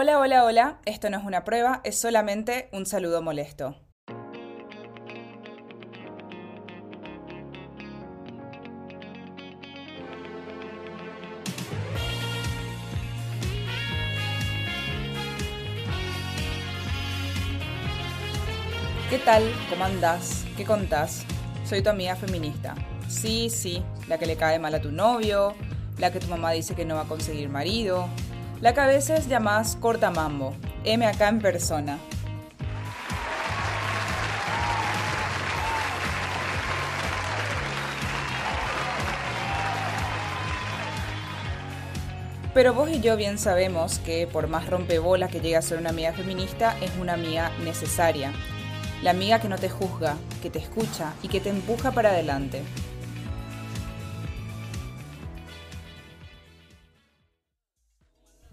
Hola, hola, hola, esto no es una prueba, es solamente un saludo molesto. ¿Qué tal? ¿Cómo andás? ¿Qué contás? Soy tu amiga feminista. Sí, sí, la que le cae mal a tu novio, la que tu mamá dice que no va a conseguir marido, la que a veces llamás corta mambo, M acá en persona. Pero vos y yo bien sabemos que por más rompebolas que llegue a ser una amiga feminista, es una amiga necesaria. La amiga que no te juzga, que te escucha y que te empuja para adelante.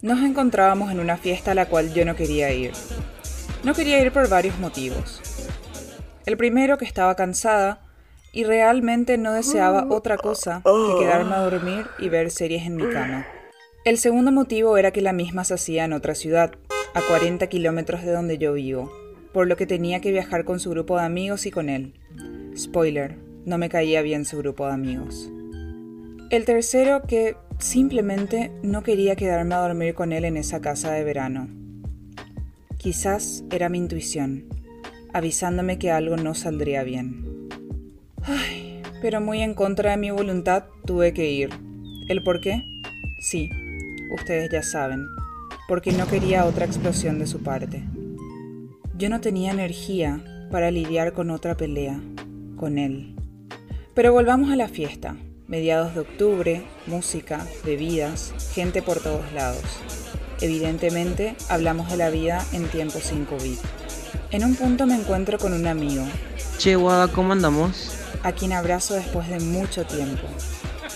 Nos encontrábamos en una fiesta a la cual yo no quería ir. No quería ir por varios motivos. El primero que estaba cansada y realmente no deseaba otra cosa que quedarme a dormir y ver series en mi cama. El segundo motivo era que la misma se hacía en otra ciudad, a 40 kilómetros de donde yo vivo, por lo que tenía que viajar con su grupo de amigos y con él. Spoiler, no me caía bien su grupo de amigos. El tercero que simplemente no quería quedarme a dormir con él en esa casa de verano. Quizás era mi intuición, avisándome que algo no saldría bien. Ay, pero muy en contra de mi voluntad tuve que ir. ¿El por qué? Sí, ustedes ya saben, porque no quería otra explosión de su parte. Yo no tenía energía para lidiar con otra pelea, con él. Pero volvamos a la fiesta. Mediados de octubre, música, bebidas, gente por todos lados. Evidentemente, hablamos de la vida en tiempos sin COVID. En un punto me encuentro con un amigo. Che, Guada, ¿cómo andamos? A quien abrazo después de mucho tiempo.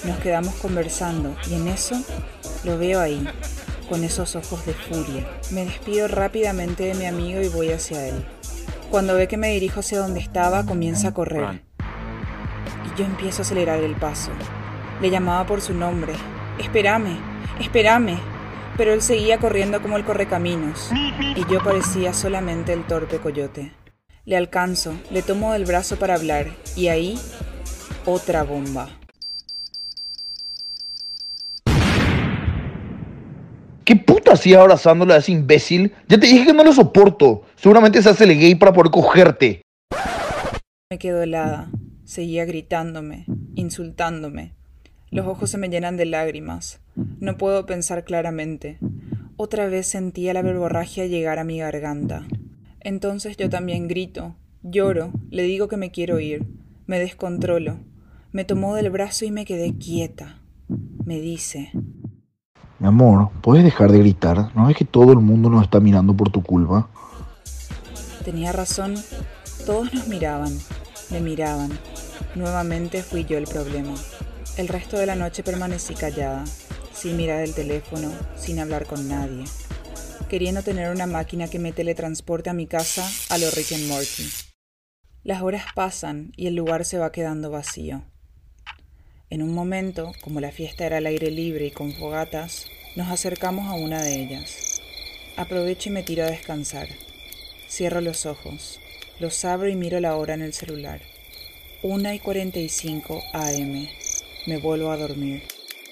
Nos quedamos conversando y en eso lo veo ahí, con esos ojos de furia. Me despido rápidamente de mi amigo y voy hacia él. Cuando ve que me dirijo hacia donde estaba, comienza a correr. Yo empiezo a acelerar el paso. Le llamaba por su nombre. Espérame, espérame. Pero él seguía corriendo como el correcaminos. Y yo parecía solamente el torpe coyote. Le alcanzo, le tomo del brazo para hablar. Y ahí, otra bomba. ¿Qué puta hacía abrazándole a ese imbécil? Ya te dije que no lo soporto. Seguramente se hace el gay para poder cogerte. Me quedo helada. Seguía gritándome, insultándome. Los ojos se me llenan de lágrimas. No puedo pensar claramente. Otra vez sentía la verborragia llegar a mi garganta. Entonces yo también grito, lloro, le digo que me quiero ir. Me descontrolo. Me tomó del brazo y me quedé quieta. Me dice, Mi amor, ¿puedes dejar de gritar? ¿No ves que todo el mundo nos está mirando por tu culpa? Tenía razón. Todos nos miraban, me miraban. Nuevamente fui yo el problema. El resto de la noche permanecí callada, sin mirar el teléfono, sin hablar con nadie, queriendo tener una máquina que me teletransporte a mi casa a lo Rick and Morty. Las horas pasan y el lugar se va quedando vacío. En un momento, como la fiesta era al aire libre y con fogatas, nos acercamos a una de ellas. Aprovecho y me tiro a descansar. Cierro los ojos, los abro y miro la hora en el celular. 1 y 45 AM. Me vuelvo a dormir.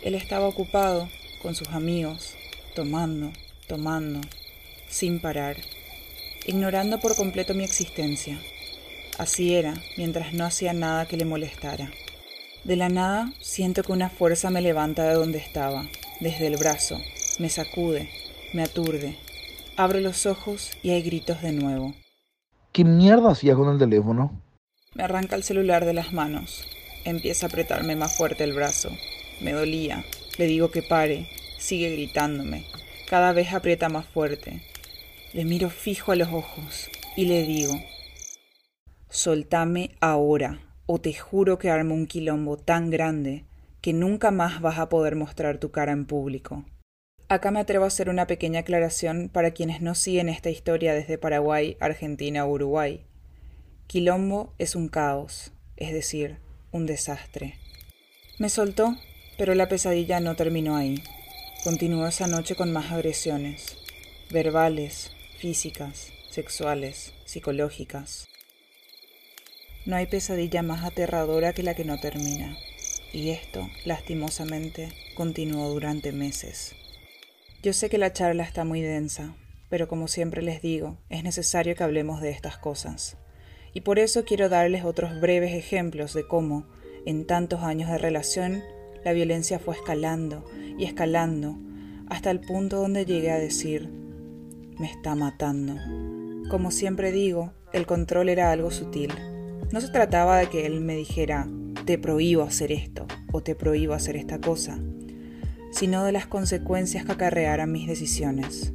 Él estaba ocupado con sus amigos, tomando, tomando, sin parar, ignorando por completo mi existencia. Así era, mientras no hacía nada que le molestara. De la nada siento que una fuerza me levanta de donde estaba, desde el brazo, me sacude, me aturde. Abro los ojos y hay gritos de nuevo. ¿Qué mierda hacías con el teléfono? Me arranca el celular de las manos. Empieza a apretarme más fuerte el brazo. Me dolía. Le digo que pare. Sigue gritándome. Cada vez aprieta más fuerte. Le miro fijo a los ojos y le digo, soltame ahora o te juro que armo un quilombo tan grande que nunca más vas a poder mostrar tu cara en público. Acá me atrevo a hacer una pequeña aclaración para quienes no siguen esta historia desde Paraguay, Argentina o Uruguay. Quilombo es un caos, es decir, un desastre. Me soltó, pero la pesadilla no terminó ahí. Continuó esa noche con más agresiones. verbales, físicas, sexuales, psicológicas. No hay pesadilla más aterradora que la que no termina, y esto, lastimosamente, continuó durante meses. Yo sé que la charla está muy densa, pero como siempre les digo, es necesario que hablemos de estas cosas. Y por eso quiero darles otros breves ejemplos de cómo, en tantos años de relación, la violencia fue escalando y escalando hasta el punto donde llegué a decir, me está matando. Como siempre digo, el control era algo sutil. No se trataba de que él me dijera, te prohíbo hacer esto o te prohíbo hacer esta cosa, sino de las consecuencias que acarrearan mis decisiones.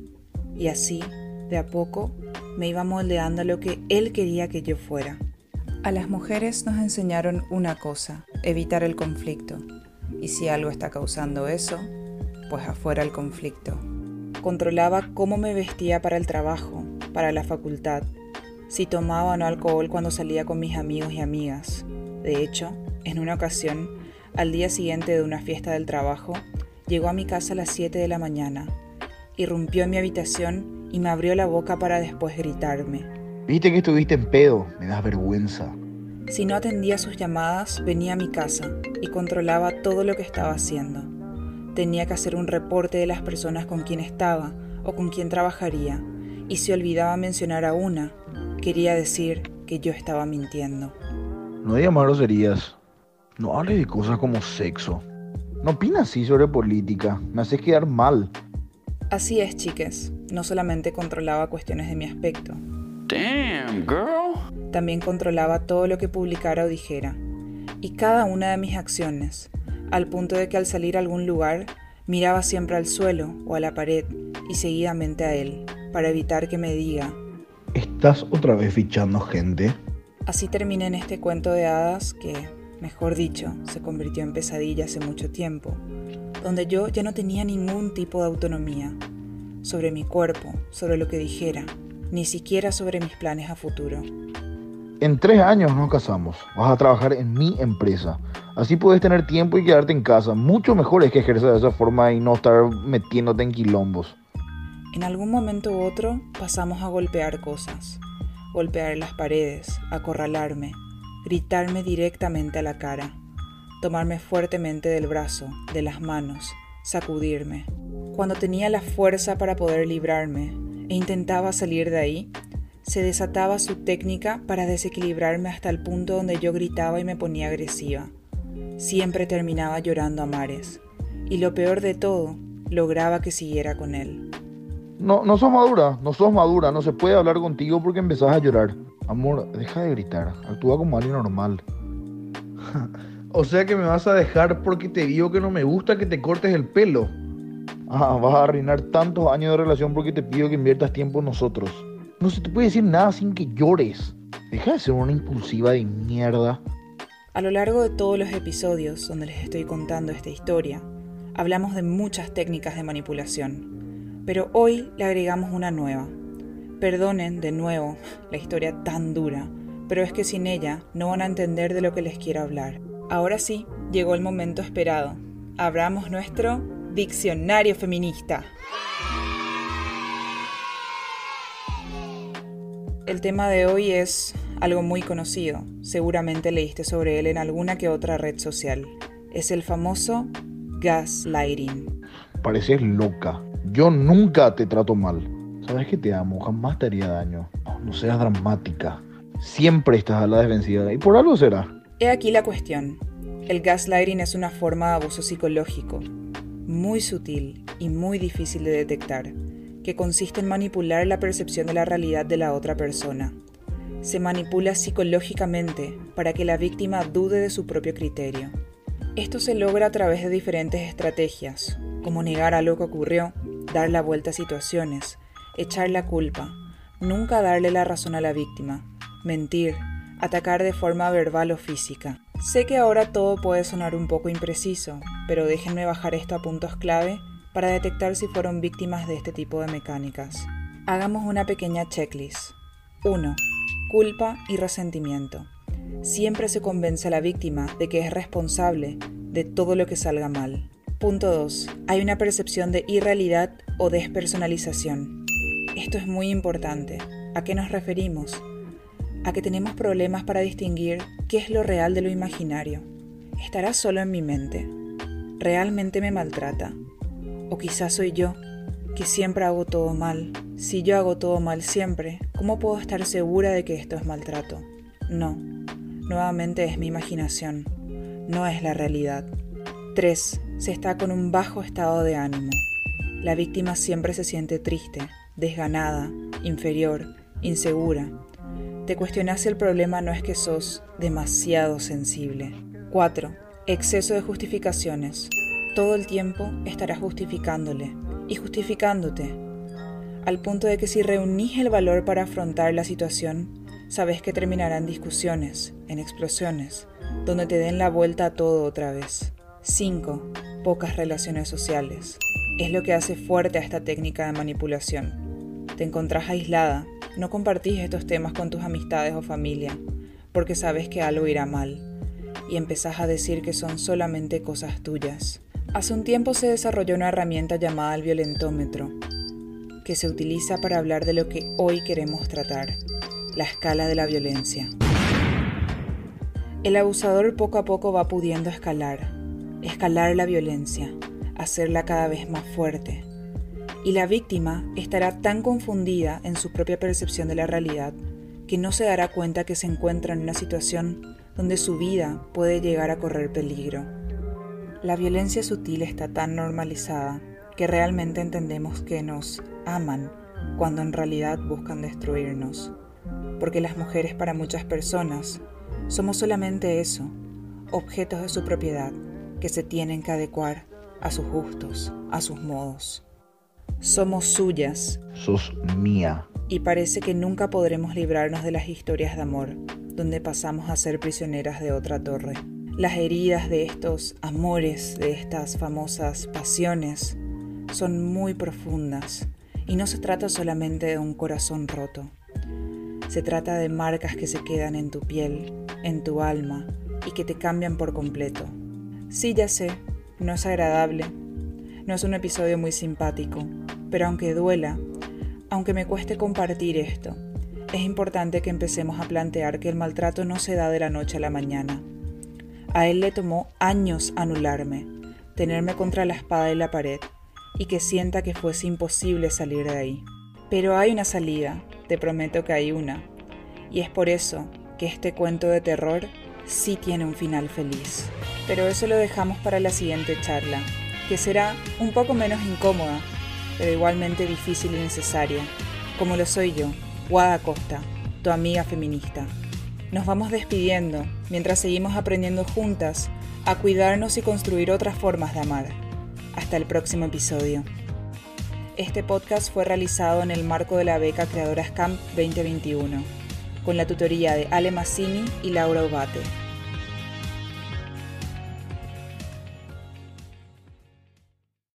Y así, de a poco, me iba moldeando a lo que él quería que yo fuera. A las mujeres nos enseñaron una cosa, evitar el conflicto. Y si algo está causando eso, pues afuera el conflicto. Controlaba cómo me vestía para el trabajo, para la facultad, si tomaba o no alcohol cuando salía con mis amigos y amigas. De hecho, en una ocasión, al día siguiente de una fiesta del trabajo, llegó a mi casa a las 7 de la mañana, irrumpió en mi habitación y me abrió la boca para después gritarme. Viste que estuviste en pedo, me das vergüenza. Si no atendía sus llamadas, venía a mi casa y controlaba todo lo que estaba haciendo. Tenía que hacer un reporte de las personas con quien estaba o con quien trabajaría, y si olvidaba mencionar a una, quería decir que yo estaba mintiendo. No digas más groserías. No hables de cosas como sexo. No opinas así sobre política. Me haces quedar mal. Así es, chiques. No solamente controlaba cuestiones de mi aspecto. Damn, girl. También controlaba todo lo que publicara o dijera. Y cada una de mis acciones. Al punto de que al salir a algún lugar, miraba siempre al suelo o a la pared y seguidamente a él, para evitar que me diga, ¿Estás otra vez fichando gente? Así terminé en este cuento de hadas que, mejor dicho, se convirtió en pesadilla hace mucho tiempo, donde yo ya no tenía ningún tipo de autonomía sobre mi cuerpo, sobre lo que dijera, ni siquiera sobre mis planes a futuro. En tres años nos casamos. Vas a trabajar en mi empresa. Así puedes tener tiempo y quedarte en casa. Mucho mejor es que ejerzas de esa forma y no estar metiéndote en quilombos. En algún momento u otro pasamos a golpear cosas, golpear las paredes, acorralarme, gritarme directamente a la cara, tomarme fuertemente del brazo, de las manos, sacudirme. Cuando tenía la fuerza para poder librarme e intentaba salir de ahí, se desataba su técnica para desequilibrarme hasta el punto donde yo gritaba y me ponía agresiva. Siempre terminaba llorando a mares, y lo peor de todo, lograba que siguiera con él. No, no sos madura, no sos madura, no se puede hablar contigo porque empezás a llorar. Amor, deja de gritar, actúa como alguien normal. o sea que me vas a dejar porque te digo que no me gusta que te cortes el pelo. Ah, vas a arruinar tantos años de relación porque te pido que inviertas tiempo en nosotros. No se te puede decir nada sin que llores. Deja de ser una impulsiva de mierda. A lo largo de todos los episodios donde les estoy contando esta historia, hablamos de muchas técnicas de manipulación, pero hoy le agregamos una nueva. Perdonen de nuevo la historia tan dura, pero es que sin ella no van a entender de lo que les quiero hablar. Ahora sí, llegó el momento esperado. Abramos nuestro diccionario feminista. El tema de hoy es algo muy conocido, seguramente leíste sobre él en alguna que otra red social. Es el famoso gaslighting. Pareces loca. Yo nunca te trato mal. Sabes que te amo, jamás te haría daño. No seas dramática. Siempre estás a la defensiva y por algo será. He aquí la cuestión. El gaslighting es una forma de abuso psicológico, muy sutil y muy difícil de detectar, que consiste en manipular la percepción de la realidad de la otra persona. Se manipula psicológicamente para que la víctima dude de su propio criterio. Esto se logra a través de diferentes estrategias, como negar algo que ocurrió, dar la vuelta a situaciones, echar la culpa, nunca darle la razón a la víctima, mentir, atacar de forma verbal o física. Sé que ahora todo puede sonar un poco impreciso, pero déjenme bajar esto a puntos clave para detectar si fueron víctimas de este tipo de mecánicas. Hagamos una pequeña checklist. 1. Culpa y resentimiento. Siempre se convence a la víctima de que es responsable de todo lo que salga mal. Punto 2. Hay una percepción de irrealidad o despersonalización. Esto es muy importante. ¿A qué nos referimos? A que tenemos problemas para distinguir qué es lo real de lo imaginario. ¿Estará solo en mi mente? ¿Realmente me maltrata? ¿O quizás soy yo, que siempre hago todo mal? Si yo hago todo mal siempre, ¿cómo puedo estar segura de que esto es maltrato? No. Nuevamente es mi imaginación. No es la realidad. 3. Se está con un bajo estado de ánimo. La víctima siempre se siente triste, desganada, inferior, insegura. Te cuestionas si el problema no es que sos demasiado sensible. 4. Exceso de justificaciones. Todo el tiempo estarás justificándole y justificándote, al punto de que si reunís el valor para afrontar la situación, sabes que terminarán discusiones, en explosiones, donde te den la vuelta a todo otra vez. 5. Pocas relaciones sociales. Es lo que hace fuerte a esta técnica de manipulación. Te encontrás aislada, no compartís estos temas con tus amistades o familia, porque sabes que algo irá mal, y empezás a decir que son solamente cosas tuyas. Hace un tiempo se desarrolló una herramienta llamada el violentómetro, que se utiliza para hablar de lo que hoy queremos tratar, la escala de la violencia. El abusador poco a poco va pudiendo escalar, escalar la violencia, hacerla cada vez más fuerte. Y la víctima estará tan confundida en su propia percepción de la realidad que no se dará cuenta que se encuentra en una situación donde su vida puede llegar a correr peligro. La violencia sutil está tan normalizada que realmente entendemos que nos aman cuando en realidad buscan destruirnos. Porque las mujeres para muchas personas somos solamente eso, objetos de su propiedad que se tienen que adecuar a sus gustos, a sus modos. Somos suyas. Sos mía. Y parece que nunca podremos librarnos de las historias de amor, donde pasamos a ser prisioneras de otra torre. Las heridas de estos amores, de estas famosas pasiones, son muy profundas y no se trata solamente de un corazón roto. Se trata de marcas que se quedan en tu piel, en tu alma y que te cambian por completo. Sí, ya sé, no es agradable, no es un episodio muy simpático, pero aunque duela, aunque me cueste compartir esto, es importante que empecemos a plantear que el maltrato no se da de la noche a la mañana. A él le tomó años anularme, tenerme contra la espada y la pared, y que sienta que fuese imposible salir de ahí. Pero hay una salida, te prometo que hay una, y es por eso que este cuento de terror sí tiene un final feliz. Pero eso lo dejamos para la siguiente charla, que será un poco menos incómoda, pero igualmente difícil y necesaria, como lo soy yo, Guada Costa, tu amiga feminista. Nos vamos despidiendo mientras seguimos aprendiendo juntas a cuidarnos y construir otras formas de amar. Hasta el próximo episodio. Este podcast fue realizado en el marco de la beca Creadoras Camp 2021, con la tutoría de Ale Massini y Laura Ubate.